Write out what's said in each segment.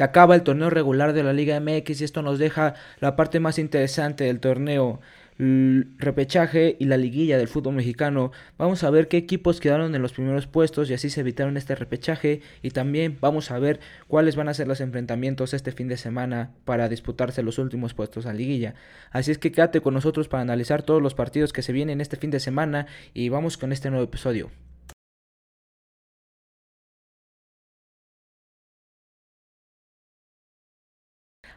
Se acaba el torneo regular de la Liga MX y esto nos deja la parte más interesante del torneo repechaje y la liguilla del fútbol mexicano. Vamos a ver qué equipos quedaron en los primeros puestos y así se evitaron este repechaje. Y también vamos a ver cuáles van a ser los enfrentamientos este fin de semana para disputarse los últimos puestos a liguilla. Así es que quédate con nosotros para analizar todos los partidos que se vienen este fin de semana y vamos con este nuevo episodio.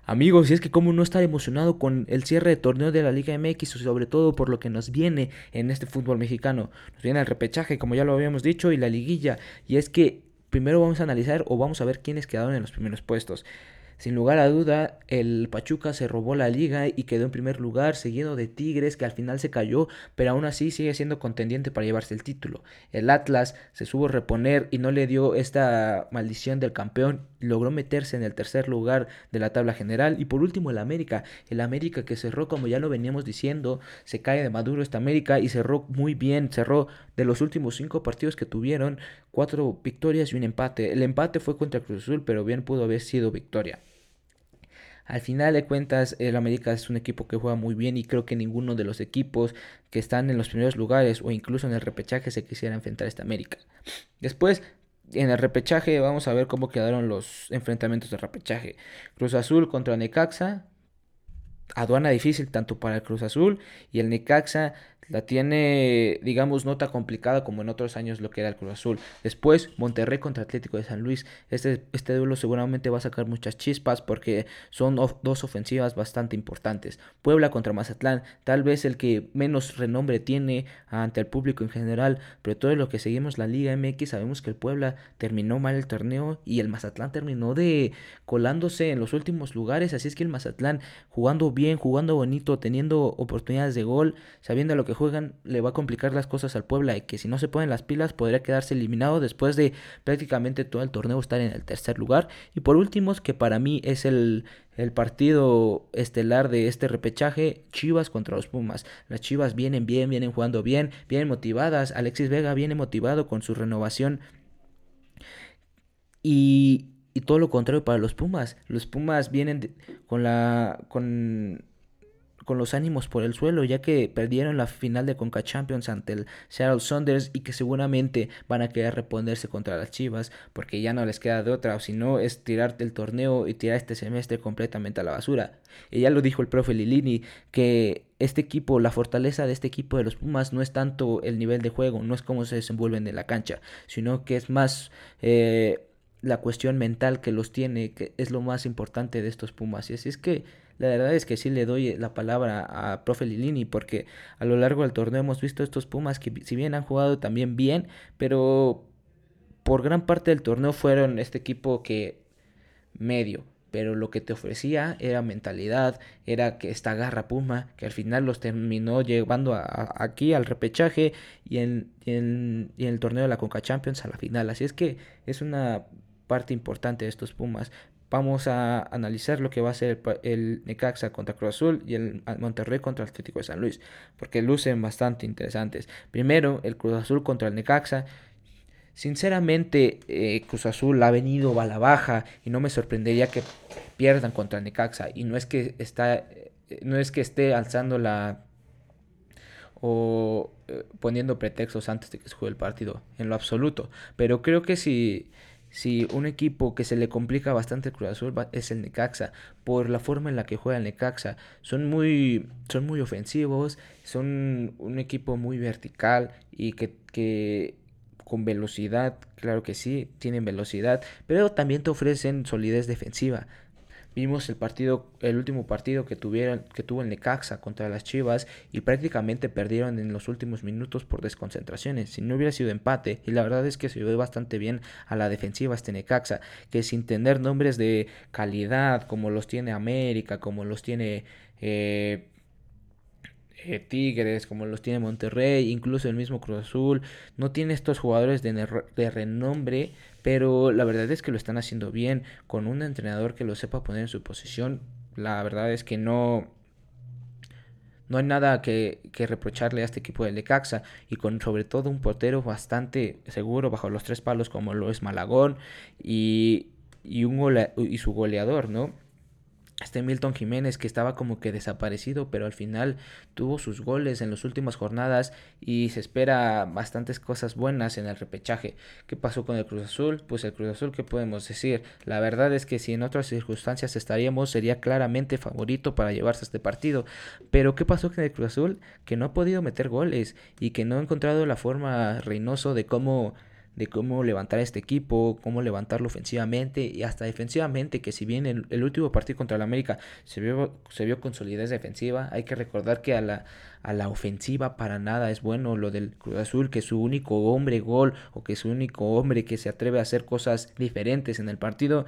Amigos, y es que como no estar emocionado con el cierre de torneo de la Liga MX, sobre todo por lo que nos viene en este fútbol mexicano. Nos viene el repechaje, como ya lo habíamos dicho, y la liguilla. Y es que primero vamos a analizar o vamos a ver quiénes quedaron en los primeros puestos. Sin lugar a duda, el Pachuca se robó la liga y quedó en primer lugar, seguido de Tigres, que al final se cayó, pero aún así sigue siendo contendiente para llevarse el título. El Atlas se supo reponer y no le dio esta maldición del campeón, logró meterse en el tercer lugar de la tabla general. Y por último, el América. El América que cerró, como ya lo veníamos diciendo, se cae de maduro esta América y cerró muy bien, cerró de los últimos cinco partidos que tuvieron, cuatro victorias y un empate. El empate fue contra Cruz Azul, pero bien pudo haber sido victoria. Al final de cuentas, el América es un equipo que juega muy bien y creo que ninguno de los equipos que están en los primeros lugares o incluso en el repechaje se quisiera enfrentar a esta América. Después, en el repechaje vamos a ver cómo quedaron los enfrentamientos de repechaje. Cruz Azul contra Necaxa. Aduana difícil tanto para el Cruz Azul y el Necaxa la tiene, digamos, nota complicada como en otros años lo que era el Cruz Azul. Después, Monterrey contra Atlético de San Luis. Este, este duelo seguramente va a sacar muchas chispas porque son dos ofensivas bastante importantes. Puebla contra Mazatlán, tal vez el que menos renombre tiene ante el público en general, pero todo lo que seguimos la Liga MX sabemos que el Puebla terminó mal el torneo y el Mazatlán terminó de colándose en los últimos lugares. Así es que el Mazatlán jugando bien, jugando bonito, teniendo oportunidades de gol, sabiendo lo que juegan le va a complicar las cosas al Puebla y que si no se ponen las pilas podría quedarse eliminado después de prácticamente todo el torneo estar en el tercer lugar. Y por último, que para mí es el, el partido estelar de este repechaje, Chivas contra los Pumas. Las Chivas vienen bien, vienen jugando bien, vienen motivadas. Alexis Vega viene motivado con su renovación. Y, y todo lo contrario para los Pumas. Los Pumas vienen con la con con los ánimos por el suelo, ya que perdieron la final de Conca Champions ante el Seattle Saunders y que seguramente van a querer reponerse contra las Chivas, porque ya no les queda de otra, o si no es tirarte el torneo y tirar este semestre completamente a la basura. Y ya lo dijo el profe Lilini, que este equipo, la fortaleza de este equipo de los Pumas no es tanto el nivel de juego, no es cómo se desenvuelven en la cancha, sino que es más... Eh, la cuestión mental que los tiene, que es lo más importante de estos Pumas. Y así es que la verdad es que sí le doy la palabra a profe Lilini porque a lo largo del torneo hemos visto estos Pumas que si bien han jugado también bien, pero por gran parte del torneo fueron este equipo que medio, pero lo que te ofrecía era mentalidad, era que esta garra Puma, que al final los terminó llevando aquí al repechaje y en, en, y en el torneo de la Conca Champions a la final. Así es que es una parte importante de estos Pumas. Vamos a analizar lo que va a ser el, Necaxa contra Cruz Azul y el Monterrey contra el Atlético de San Luis, porque lucen bastante interesantes. Primero, el Cruz Azul contra el Necaxa. Sinceramente, eh, Cruz Azul ha venido a la baja y no me sorprendería que pierdan contra el Necaxa. Y no es que está, eh, no es que esté alzando la o eh, poniendo pretextos antes de que se juegue el partido, en lo absoluto. Pero creo que si si un equipo que se le complica bastante el Cruz Azul es el Necaxa, por la forma en la que juega el Necaxa. Son muy, son muy ofensivos, son un equipo muy vertical y que, que con velocidad, claro que sí, tienen velocidad, pero también te ofrecen solidez defensiva. Vimos el partido, el último partido que tuvieron, que tuvo el Necaxa contra las Chivas y prácticamente perdieron en los últimos minutos por desconcentraciones. Si no hubiera sido empate, y la verdad es que se ve bastante bien a la defensiva este Necaxa, que sin tener nombres de calidad como los tiene América, como los tiene eh, eh, Tigres, como los tiene Monterrey, incluso el mismo Cruz Azul, no tiene estos jugadores de, renombre, pero la verdad es que lo están haciendo bien, con un entrenador que lo sepa poner en su posición, la verdad es que no... No hay nada que, que reprocharle a este equipo de Lecaxa y con sobre todo un portero bastante seguro bajo los tres palos como lo es Malagón y y, un y su goleador, ¿no? Este Milton Jiménez que estaba como que desaparecido, pero al final tuvo sus goles en las últimas jornadas y se espera bastantes cosas buenas en el repechaje. ¿Qué pasó con el Cruz Azul? Pues el Cruz Azul, ¿qué podemos decir? La verdad es que si en otras circunstancias estaríamos, sería claramente favorito para llevarse este partido. Pero ¿qué pasó con el Cruz Azul? Que no ha podido meter goles y que no ha encontrado la forma Reynoso de cómo de cómo levantar este equipo, cómo levantarlo ofensivamente y hasta defensivamente, que si bien el, el, último partido contra el América se vio, se vio con solidez defensiva, hay que recordar que a la, a la ofensiva para nada es bueno lo del Cruz Azul, que su único hombre gol o que su único hombre que se atreve a hacer cosas diferentes en el partido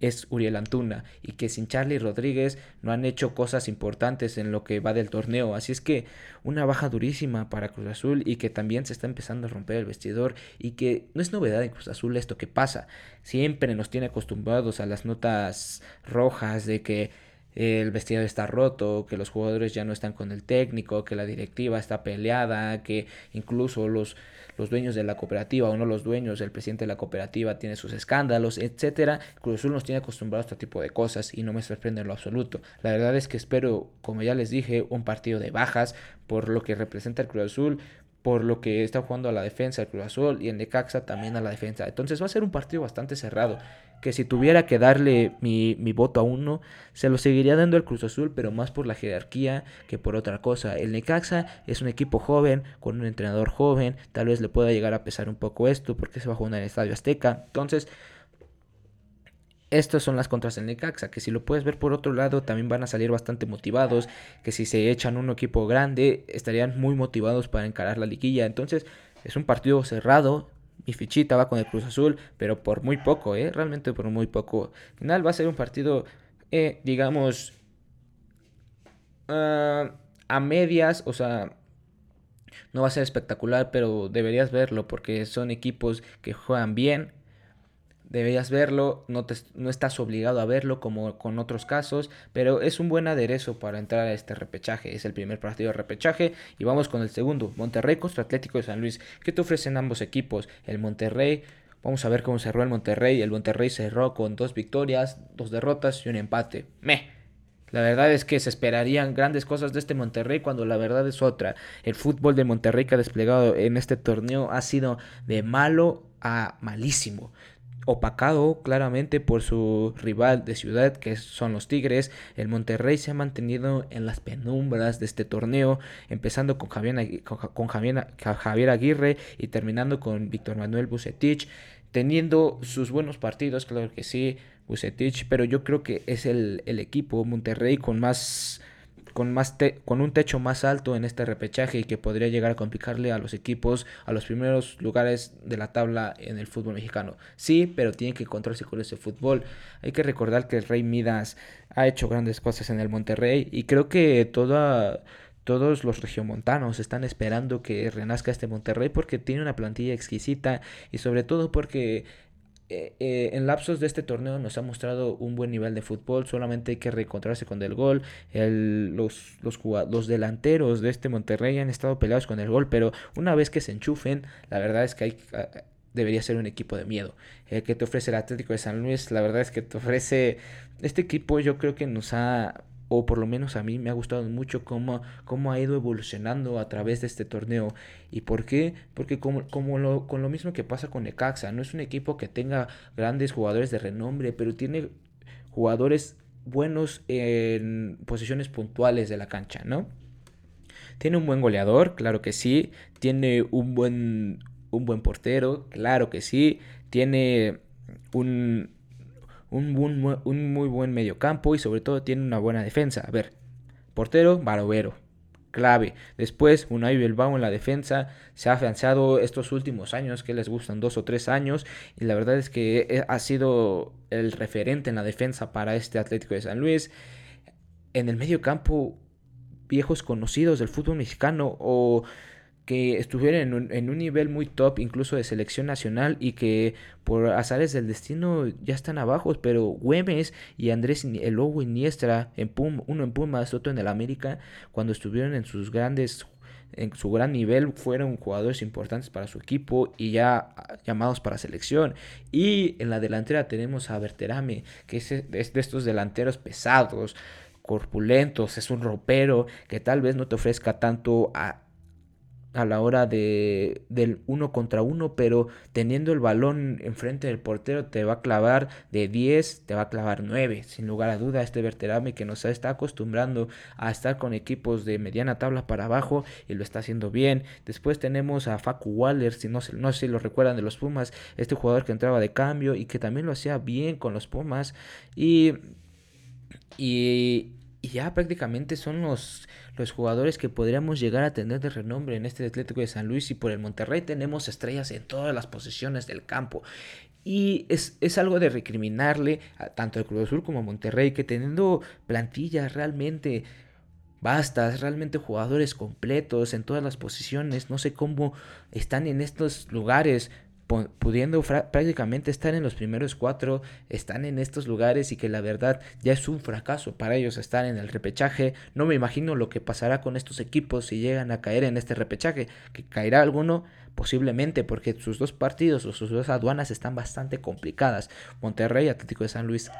es Uriel Antuna y que sin Charlie Rodríguez no han hecho cosas importantes en lo que va del torneo. Así es que una baja durísima para Cruz Azul y que también se está empezando a romper el vestidor y que no es novedad en Cruz Azul esto que pasa. Siempre nos tiene acostumbrados a las notas rojas de que el vestidor está roto, que los jugadores ya no están con el técnico, que la directiva está peleada, que incluso los los dueños de la cooperativa o no los dueños, el presidente de la cooperativa tiene sus escándalos, etcétera. Cruz Azul nos tiene acostumbrados a este tipo de cosas y no me sorprende en lo absoluto. La verdad es que espero, como ya les dije, un partido de bajas por lo que representa el Cruz Azul, por lo que está jugando a la defensa el Cruz Azul y el Necaxa también a la defensa. Entonces va a ser un partido bastante cerrado que si tuviera que darle mi, voto a uno, se lo seguiría dando el Cruz Azul, pero más por la jerarquía que por otra cosa. El Necaxa es un equipo joven, con un entrenador joven, tal vez le pueda llegar a pesar un poco esto, porque se va a jugar en el Estadio Azteca. Entonces, estas son las contras del Necaxa, que si lo puedes ver por otro lado, también van a salir bastante motivados, que si se echan un equipo grande, estarían muy motivados para encarar la liguilla. Entonces, es un partido cerrado, mi fichita va con el Cruz Azul, pero por muy poco, ¿eh? Realmente por muy poco. Al final va a ser un partido, eh, digamos, ah, a medias, o sea, no va a ser espectacular, pero deberías verlo porque son equipos que juegan bien, deberías verlo, no, te, no estás obligado a verlo como con otros casos, pero es un buen aderezo para entrar a este repechaje. Es el primer partido de repechaje y vamos con el segundo, Monterrey contra Atlético de San Luis. ¿Qué te ofrecen ambos equipos? El Monterrey, vamos a ver cómo cerró el Monterrey. El Monterrey cerró con dos victorias, dos derrotas y un empate. Me. La verdad es que se esperarían grandes cosas de este Monterrey cuando la verdad es otra. El fútbol de Monterrey que ha desplegado en este torneo ha sido de malo a malísimo opacado claramente por su rival de ciudad que son los Tigres. El Monterrey se ha mantenido en las penumbras de este torneo, empezando con Javier, con Javier, Aguirre y terminando con Víctor Manuel Bucetich, teniendo sus buenos partidos, claro que sí, Bucetich, pero yo creo que es el, el equipo Monterrey con más con, más con un techo más alto en este repechaje y que podría llegar a complicarle a los equipos a los primeros lugares de la tabla en el fútbol mexicano. Sí, pero tiene que encontrarse con ese fútbol. Hay que recordar que el Rey Midas ha hecho grandes cosas en el Monterrey y creo que toda todos los regiomontanos están esperando que renazca este Monterrey porque tiene una plantilla exquisita y sobre todo porque eh, eh, en lapsos de este torneo nos ha mostrado un buen nivel de fútbol, solamente hay que reencontrarse con el gol. los, los, los, delanteros de este Monterrey han estado peleados con el gol, pero una vez que se enchufen, la verdad es que hay, ah, debería ser un equipo de miedo. El que te ofrece el Atlético de San Luis, la verdad es que te ofrece... Este equipo yo creo que nos ha o por lo menos a mí me ha gustado mucho cómo, cómo ha ido evolucionando a través de este torneo. ¿Y por qué? Porque como, como con lo mismo que pasa con Necaxa, no es un equipo que tenga grandes jugadores de renombre, pero tiene jugadores buenos en posiciones puntuales de la cancha, ¿no? Tiene un buen goleador, claro que sí. Tiene un buen, un buen portero, claro que sí. Tiene un, un, un muy buen mediocampo y sobre todo tiene una buena defensa. A ver, portero, Barovero, clave. Después, Unai Bilbao en la defensa se ha afianzado estos últimos años, que les gustan dos o tres años, y la verdad es que eh, ha sido el referente en la defensa para este Atlético de San Luis. En el medio campo, viejos conocidos del fútbol mexicano o que estuvieron en un, nivel muy top, incluso de selección nacional, y que por azares del destino ya están abajo, pero Güemes y Andrés el Lobo Iniestra, en Pum, uno en Pumas, otro en el América, cuando estuvieron en sus grandes en su gran nivel fueron jugadores importantes para su equipo y ya llamados para selección. Y en la delantera tenemos a Berterame, que es de estos delanteros pesados, corpulentos, es un ropero que tal vez no te ofrezca tanto a a la hora de, del uno contra uno, pero teniendo el balón enfrente del portero te va a clavar de 10, te va a clavar 9, sin lugar a duda este Verterame que nos está acostumbrando a estar con equipos de mediana tabla para abajo y lo está haciendo bien. Después tenemos a Facu Waller, si no, no sé si lo recuerdan de los Pumas, este jugador que entraba de cambio y que también lo hacía bien con los Pumas y... Y, y ya prácticamente son los, los jugadores que podríamos llegar a tener de renombre en este Atlético de San Luis y por el Monterrey tenemos estrellas en todas las posiciones del campo. Y es, es algo de recriminarle a tanto al Cruz Azul como a Monterrey que teniendo plantillas realmente bastas, realmente jugadores completos en todas las posiciones, no sé cómo están en estos lugares pudiendo prácticamente estar en los primeros cuatro, están en estos lugares y que la verdad ya es un fracaso para ellos estar en el repechaje. No me imagino lo que pasará con estos equipos si llegan a caer en este repechaje, que caerá alguno posiblemente porque sus dos partidos o sus dos aduanas están bastante complicadas. Monterrey, Atlético de San Luis.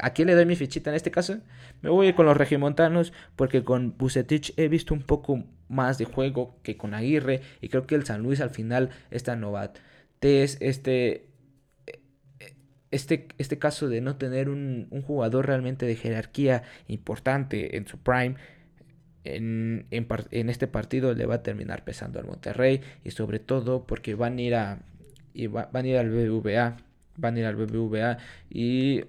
¿A quién le doy mi fichita en este caso? Me voy con los regimontanos porque con Bucetich he visto un poco más de juego que con Aguirre y creo que el San Luis al final está novato es este, este, este caso de no tener un, jugador realmente de jerarquía importante en su prime. En, en, este partido le va a terminar pesando al Monterrey y sobre todo porque van a ir a van a ir al BBVA van a ir al BBVA y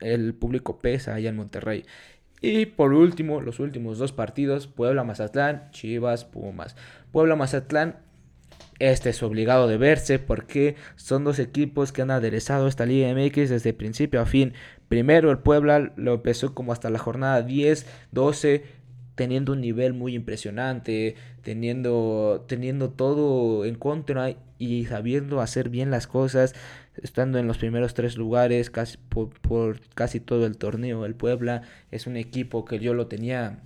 el público pesa ahí en Monterrey y por último los últimos dos partidos Puebla Mazatlán Chivas Pumas Puebla Mazatlán este es obligado de verse porque son dos equipos que han aderezado esta Liga MX desde principio a fin. Primero el Puebla lo empezó como hasta la jornada 10, 12, teniendo un nivel muy impresionante, teniendo, teniendo todo en contra y sabiendo hacer bien las cosas, estando en los primeros tres lugares casi por, por casi todo el torneo. El Puebla es un equipo que yo lo tenía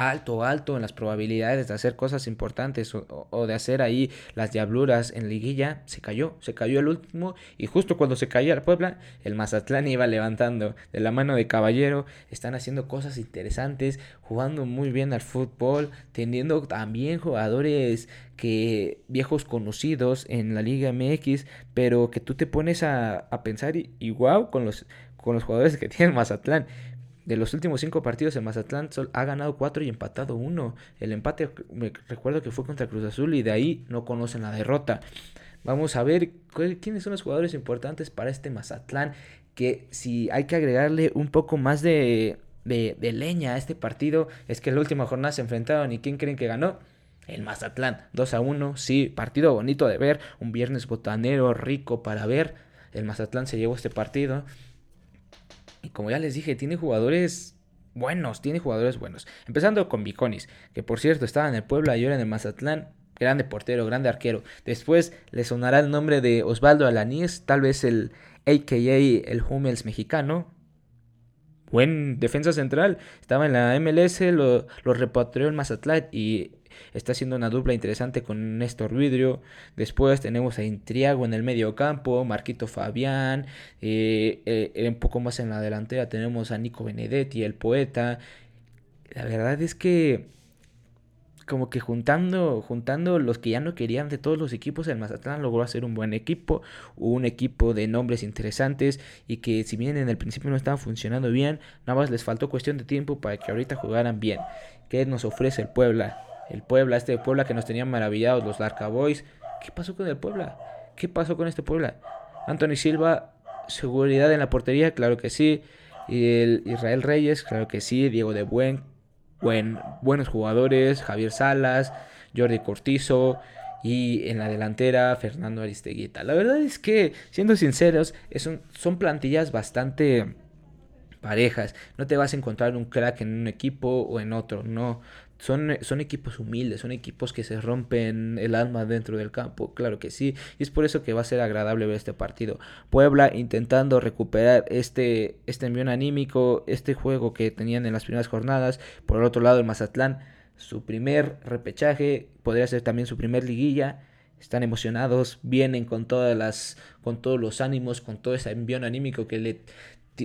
alto, alto en las probabilidades de hacer cosas importantes o, de hacer ahí las diabluras en liguilla, se cayó, se cayó el último y justo cuando se cayó el Puebla, el Mazatlán iba levantando de la mano de Caballero, están haciendo cosas interesantes, jugando muy bien al fútbol, teniendo también jugadores que viejos conocidos en la Liga MX, pero que tú te pones a, pensar y, y wow con los, con los jugadores que tiene Mazatlán. De los últimos cinco partidos, el Mazatlán ha ganado cuatro y empatado uno. El empate, me recuerdo que fue contra Cruz Azul y de ahí no conocen la derrota. Vamos a ver quiénes son los jugadores importantes para este Mazatlán. Que si hay que agregarle un poco más de, de, leña a este partido, es que en la última jornada se enfrentaron y ¿quién creen que ganó? el Mazatlán. 2 a 1, sí, partido bonito de ver, un viernes botanero rico para ver. El Mazatlán se llevó este partido. Y como ya les dije, tiene jugadores buenos, tiene jugadores buenos. Empezando con Viconis, que por cierto estaba en el Puebla y ahora en el Mazatlán. Grande portero, grande arquero. Después le sonará el nombre de Osvaldo Alaníes, tal vez el AKA el Hummels mexicano. Buen defensa central. Estaba en la MLS, lo, lo repatrió el Mazatlán y está haciendo una dupla interesante con Néstor Vidrio. Después tenemos a Intriago en el medio campo, Marquito Fabián. Eh, eh, un poco más en la delantera tenemos a Nico Benedetti, el poeta. La verdad es que como que juntando, juntando los que ya no querían de todos los equipos, el Mazatlán logró hacer un buen equipo, un equipo de nombres interesantes y que si bien en el principio no estaban funcionando bien, nada más les faltó cuestión de tiempo para que ahorita jugaran bien. ¿Qué nos ofrece el Puebla? El Puebla, este Puebla que nos tenían maravillados, los Larca Boys. ¿Qué pasó con el Puebla? ¿Qué pasó con este Puebla? Anthony Silva, seguridad en la portería, claro que sí. Y el Israel Reyes, claro que sí. Diego de Buen, buen buenos jugadores. Javier Salas, Jordi Cortizo. Y en la delantera, Fernando Aristeguita. La verdad es que, siendo sinceros, son plantillas bastante parejas. No te vas a encontrar un crack en un equipo o en otro. No, son, son equipos humildes, son equipos que se rompen el alma dentro del campo, claro que sí, y es por eso que va a ser agradable ver este partido. Puebla intentando recuperar este, este envío anímico, este juego que tenían en las primeras jornadas, por el otro lado el Mazatlán su primer repechaje, podría ser también su primer liguilla. Están emocionados, vienen con todas las con todos los ánimos, con todo ese envión anímico que le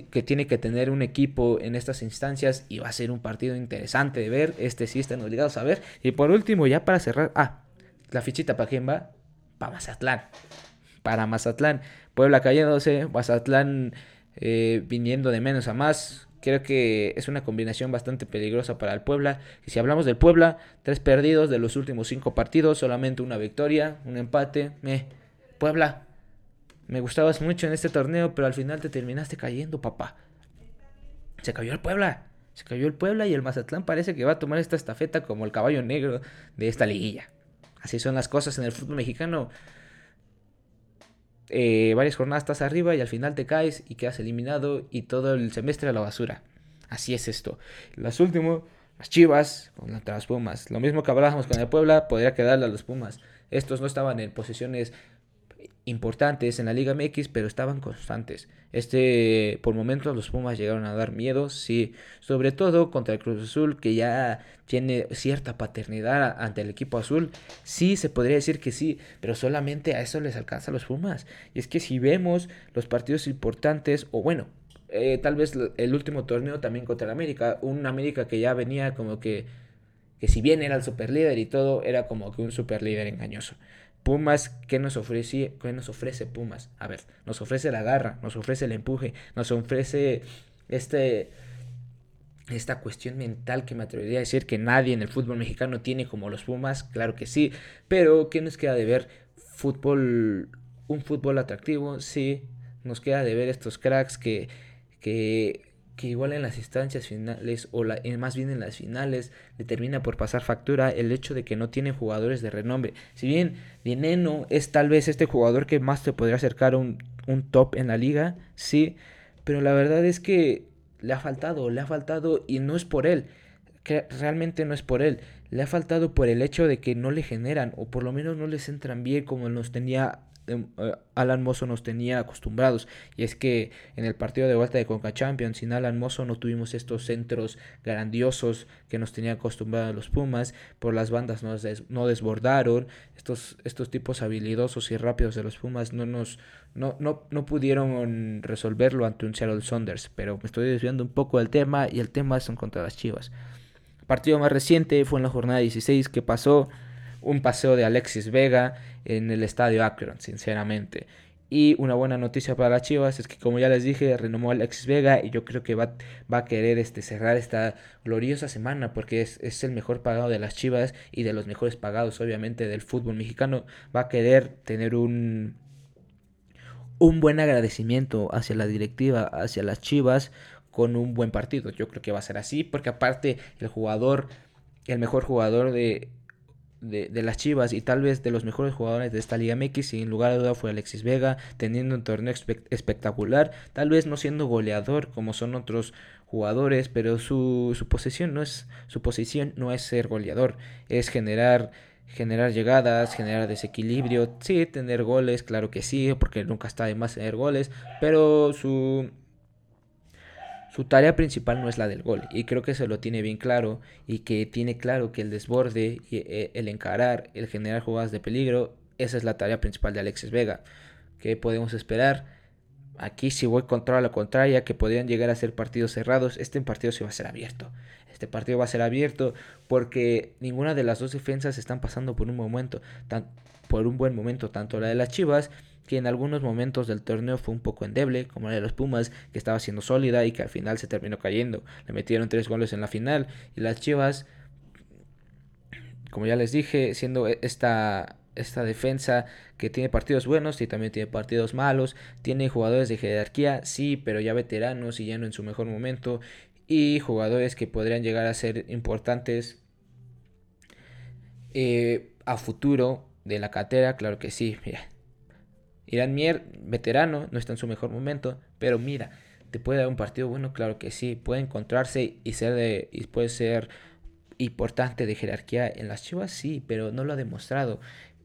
que tiene que tener un equipo en estas instancias y va a ser un partido interesante de ver. Este sí están obligados a ver. Y por último, ya para cerrar, ah, la fichita para quién va? Para Mazatlán. Para Mazatlán. Puebla cayéndose, Mazatlán eh, viniendo de menos a más. Creo que es una combinación bastante peligrosa para el Puebla. Y si hablamos del Puebla, tres perdidos de los últimos cinco partidos, solamente una victoria, un empate. Eh, Puebla, me gustabas mucho en este torneo, pero al final te terminaste cayendo, papá. Se cayó el Puebla. Se cayó el Puebla y el Mazatlán parece que va a tomar esta estafeta como el caballo negro de esta liguilla. Así son las cosas en el fútbol mexicano. Eh, varias jornadas estás arriba y al final te caes y quedas eliminado y todo el semestre a la basura. Así es esto. Las últimas, las Chivas contra las Pumas. Lo mismo que hablábamos con el Puebla, podría quedarle a los Pumas. Estos no estaban en posiciones importantes en la Liga MX, pero estaban constantes. Este, por momentos los Pumas llegaron a dar miedo, sí, sobre todo contra el Cruz Azul, que ya tiene cierta paternidad ante el equipo azul. Sí, se podría decir que sí, pero solamente a eso les alcanza los Pumas. Y es que si vemos los partidos importantes, o bueno, eh, tal vez el último torneo también contra el América, un América que ya venía como que, que si bien era el superlíder y todo, era como que un superlíder engañoso. Pumas, ¿qué nos ofrece? ¿Qué nos ofrece Pumas? A ver, nos ofrece la garra, nos ofrece el empuje, nos ofrece este esta cuestión mental que me atrevería a decir que nadie en el fútbol mexicano tiene como los Pumas, claro que sí, pero ¿qué nos queda de ver? Fútbol, un fútbol atractivo, sí, nos queda de ver estos cracks que, que que igual en las instancias finales o la, más bien en las finales le termina por pasar factura el hecho de que no tienen jugadores de renombre. Si bien Dineno es tal vez este jugador que más te podría acercar a un, top en la liga, sí, pero la verdad es que le ha faltado, le ha faltado y no es por él, que realmente no es por él, le ha faltado por el hecho de que no le generan o por lo menos no les entran bien como nos tenía eh, Alan Mozo nos tenía acostumbrados. Y es que en el partido de vuelta de Conca Champions, sin Alan Mozo no tuvimos estos centros grandiosos que nos tenían acostumbrados los Pumas. Por las bandas no, no desbordaron. Estos, estos tipos habilidosos y rápidos de los Pumas no nos no, no, no pudieron resolverlo ante un Seattle Saunders. Pero me estoy desviando un poco del tema y el tema son contra las Chivas. Partido más reciente fue en la jornada 16 que pasó un paseo de Alexis Vega en el estadio Akron, sinceramente. Y una buena noticia para las Chivas es que, como ya les dije, renomó Alexis Vega y yo creo que va, va a querer este, cerrar esta gloriosa semana porque es, es, el mejor pagado de las Chivas y de los mejores pagados, obviamente, del fútbol mexicano. Va a querer tener un, un buen agradecimiento hacia la directiva, hacia las Chivas, con un buen partido. Yo creo que va a ser así porque, aparte, el jugador, el mejor jugador de de, las Chivas y tal vez de los mejores jugadores de esta Liga MX, sin lugar a duda fue Alexis Vega, teniendo un torneo espectacular, tal vez no siendo goleador como son otros jugadores, pero su, su posición no es su posición no es ser goleador, es generar generar llegadas, generar desequilibrio, sí, tener goles, claro que sí, porque nunca está de más tener goles, pero su su tarea principal no es la del gol y creo que se lo tiene bien claro y que tiene claro que el desborde, eh, el encarar, el generar jugadas de peligro, esa es la tarea principal de Alexis Vega. ¿Qué podemos esperar? Aquí si voy contra la contraria, que podrían llegar a ser partidos cerrados, este partido sí va a ser abierto. Este partido va a ser abierto porque ninguna de las dos defensas están pasando por un momento, por un buen momento, tanto la de las Chivas que en algunos momentos del torneo fue un poco endeble, como la de los Pumas, que estaba siendo sólida y que al final se terminó cayendo. Le metieron tres goles en la final y las Chivas, como ya les dije, siendo esta, esta defensa que tiene partidos buenos y también tiene partidos malos, tiene jugadores de jerarquía, sí, pero ya veteranos y ya no en su mejor momento, y jugadores que podrían llegar a ser importantes eh, a futuro de la catera, claro que sí, mira Irán Mier, veterano, no está en su mejor momento, pero mira, te puede dar un partido bueno, claro que sí, puede encontrarse y ser de y puede ser importante de jerarquía en las Chivas, sí, pero no lo ha demostrado.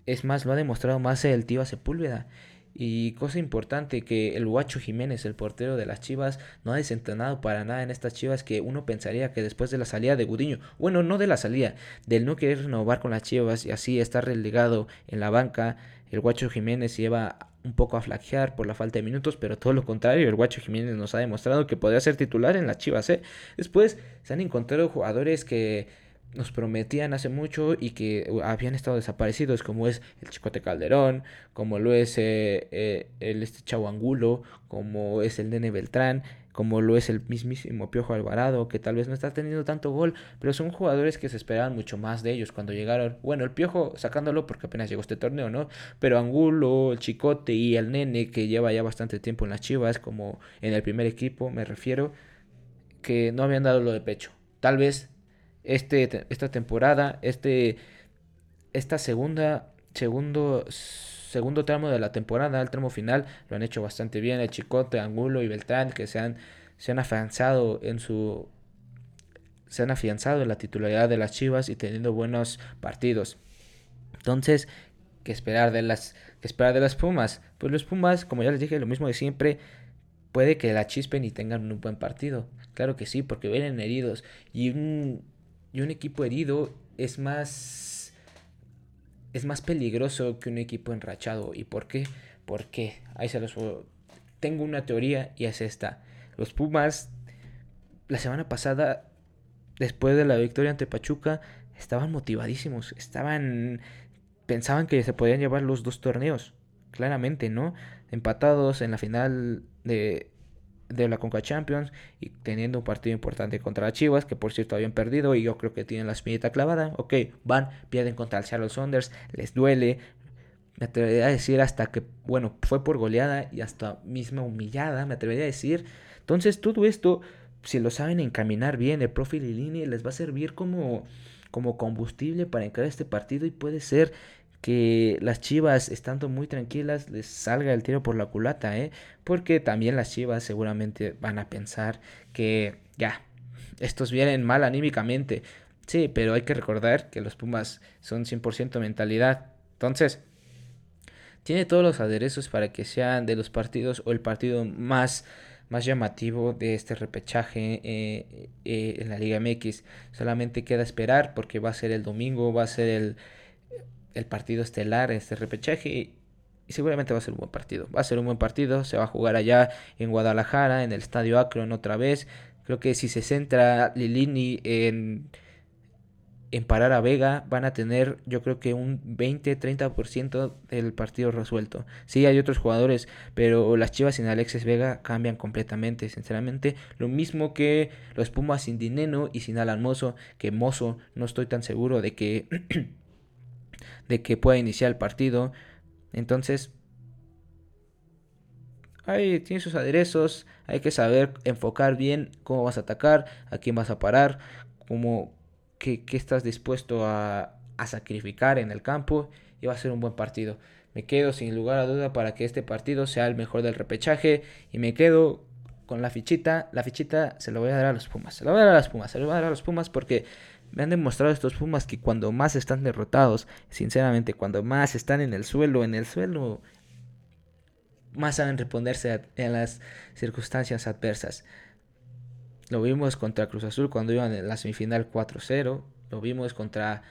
Es más, lo ha demostrado más el Tiva Sepúlveda. Y cosa importante, que el Guacho Jiménez, el portero de las Chivas, no ha desentrenado para nada en estas Chivas que uno pensaría que después de la salida de Gudiño, bueno, no de la salida, del no querer renovar con las Chivas y así estar relegado en la banca, el Guacho Jiménez lleva un poco a flaquear por la falta de minutos, pero todo lo contrario, el Guacho Jiménez nos ha demostrado que podría ser titular en las Chivas. ¿eh? Después se han encontrado jugadores que nos prometían hace mucho y que uh, habían estado desaparecidos, como es el Chicote Calderón, como lo es eh, eh, el este Angulo, como es el Nene Beltrán, como lo es el mismísimo Piojo Alvarado, que tal vez no está teniendo tanto gol, pero son jugadores que se esperaban mucho más de ellos cuando llegaron. Bueno, el Piojo sacándolo porque apenas llegó este torneo, ¿no? Pero Angulo, el Chicote y el Nene, que lleva ya bastante tiempo en las Chivas, como en el primer equipo, me refiero, que no habían dado lo de pecho. Tal vez este, esta temporada, este, esta segunda, segundo, segundo tramo de la temporada, el tramo final, lo han hecho bastante bien. El Chicote, Angulo y Beltrán, que se han, se han afianzado en su se han afianzado en la titularidad de las Chivas y teniendo buenos partidos. Entonces, ¿qué esperar de las, qué esperar de las Pumas? Pues los Pumas, como ya les dije, lo mismo de siempre, puede que la chispen y tengan un buen partido. Claro que sí, porque vienen heridos. Y un, y un equipo herido es más es más peligroso que un equipo enrachado. ¿Y por qué? Porque ahí se los tengo una teoría y es esta. Los Pumas la semana pasada después de la victoria ante Pachuca estaban motivadísimos, estaban pensaban que se podían llevar los dos torneos, claramente, ¿no? Empatados en la final de de la Conca Champions y teniendo un partido importante contra las Chivas, que por cierto habían perdido y yo creo que tienen la espinita clavada. Ok, van, pierden contra el Seattle Saunders, les duele. Me atrevería a decir hasta que, bueno, fue por goleada y hasta misma humillada, me atrevería a decir. Entonces todo esto, si lo saben encaminar bien, el profil y línea les va a servir como, como combustible para encarar este partido y puede ser que las Chivas, estando muy tranquilas, les salga el tiro por la culata, ¿eh? Porque también las Chivas seguramente van a pensar que ya, estos vienen mal anímicamente. Sí, pero hay que recordar que los Pumas son 100% mentalidad. Entonces, tiene todos los aderezos para que sean de los partidos o el partido más, más llamativo de este repechaje eh, eh, en la Liga MX. Solamente queda esperar porque va a ser el domingo, va a ser el el partido estelar, este repechaje. Y seguramente va a ser un buen partido. Va a ser un buen partido. Se va a jugar allá en Guadalajara, en el Estadio Akron otra vez. Creo que si se centra Lilini en, en parar a Vega, van a tener yo creo que un 20-30% del partido resuelto. Sí, hay otros jugadores, pero las Chivas sin Alexis Vega cambian completamente, sinceramente. Lo mismo que los Pumas sin Dineno y sin Alan Mozo, que Mozo no estoy tan seguro de que de que pueda iniciar el partido. Entonces, ahí tiene sus aderezos, hay que saber enfocar bien cómo vas a atacar, a quién vas a parar, cómo, qué, estás dispuesto a, a sacrificar en el campo y va a ser un buen partido. Me quedo sin lugar a duda para que este partido sea el mejor del repechaje y me quedo con la fichita. La fichita se la voy a dar a los Pumas. Se la voy a dar a los Pumas. Se la voy a dar a los Pumas porque me han demostrado estos Pumas que cuando más están derrotados, sinceramente, cuando más están en el suelo, en el suelo, más saben responderse a, las circunstancias adversas. Lo vimos contra Cruz Azul cuando iban en la semifinal 4-0. Lo vimos contra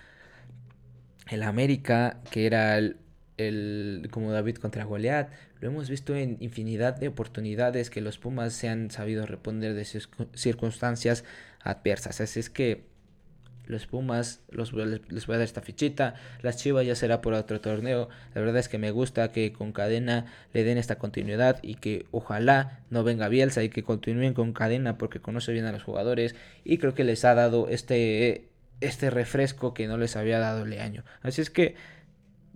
el América, que era el, el, como David contra Goliat. Lo hemos visto en infinidad de oportunidades que los Pumas se han sabido responder de circunstancias adversas. Así es que los Pumas los, les voy a dar esta fichita. Las Chivas ya será por otro torneo. La verdad es que me gusta que con cadena le den esta continuidad y que ojalá no venga Bielsa y que continúen con cadena porque conoce bien a los jugadores y creo que les ha dado este, este refresco que no les había dado Leaño. Así es que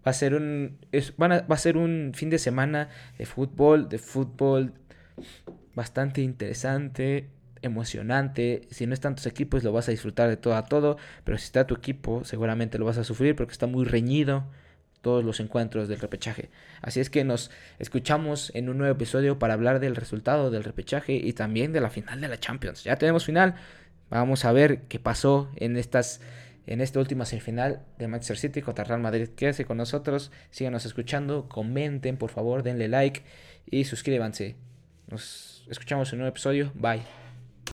va a ser un va a ser un fin de semana de fútbol, de fútbol bastante interesante emocionante. Si no están tus equipos, lo vas a disfrutar de todo a todo. Pero si está tu equipo, seguramente lo vas a sufrir porque está muy reñido todos los encuentros del repechaje. Así es que nos escuchamos en un nuevo episodio para hablar del resultado del repechaje y también de la final de la Champions. Ya tenemos final. Vamos a ver qué pasó en estas en esta última semifinal de Manchester City contra Real Madrid. Quédense con nosotros, síganos escuchando, comenten por favor, denle like y suscríbanse. Nos escuchamos en un nuevo episodio. Bye.